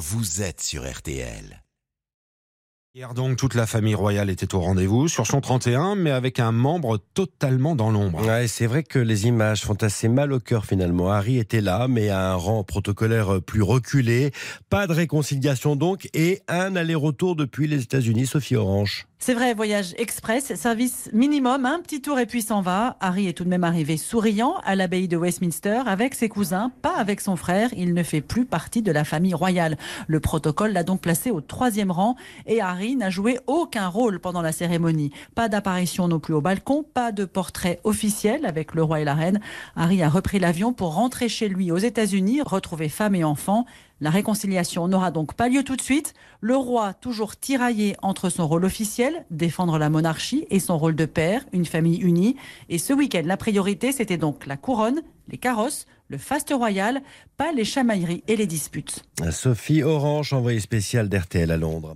vous êtes sur RTL. Hier donc, toute la famille royale était au rendez-vous sur son 31, mais avec un membre totalement dans l'ombre. Ouais, c'est vrai que les images font assez mal au cœur finalement. Harry était là, mais à un rang protocolaire plus reculé. Pas de réconciliation donc, et un aller-retour depuis les États-Unis, Sophie Orange. C'est vrai, voyage express, service minimum, un petit tour et puis s'en va. Harry est tout de même arrivé souriant à l'abbaye de Westminster avec ses cousins, pas avec son frère. Il ne fait plus partie de la famille royale. Le protocole l'a donc placé au troisième rang et Harry n'a joué aucun rôle pendant la cérémonie. Pas d'apparition non plus au balcon, pas de portrait officiel avec le roi et la reine. Harry a repris l'avion pour rentrer chez lui aux États-Unis, retrouver femme et enfants. La réconciliation n'aura donc pas lieu tout de suite. Le roi, toujours tiraillé entre son rôle officiel, défendre la monarchie, et son rôle de père, une famille unie. Et ce week-end, la priorité, c'était donc la couronne, les carrosses, le faste royal, pas les chamailleries et les disputes. Sophie Orange, envoyée spéciale d'RTL à Londres.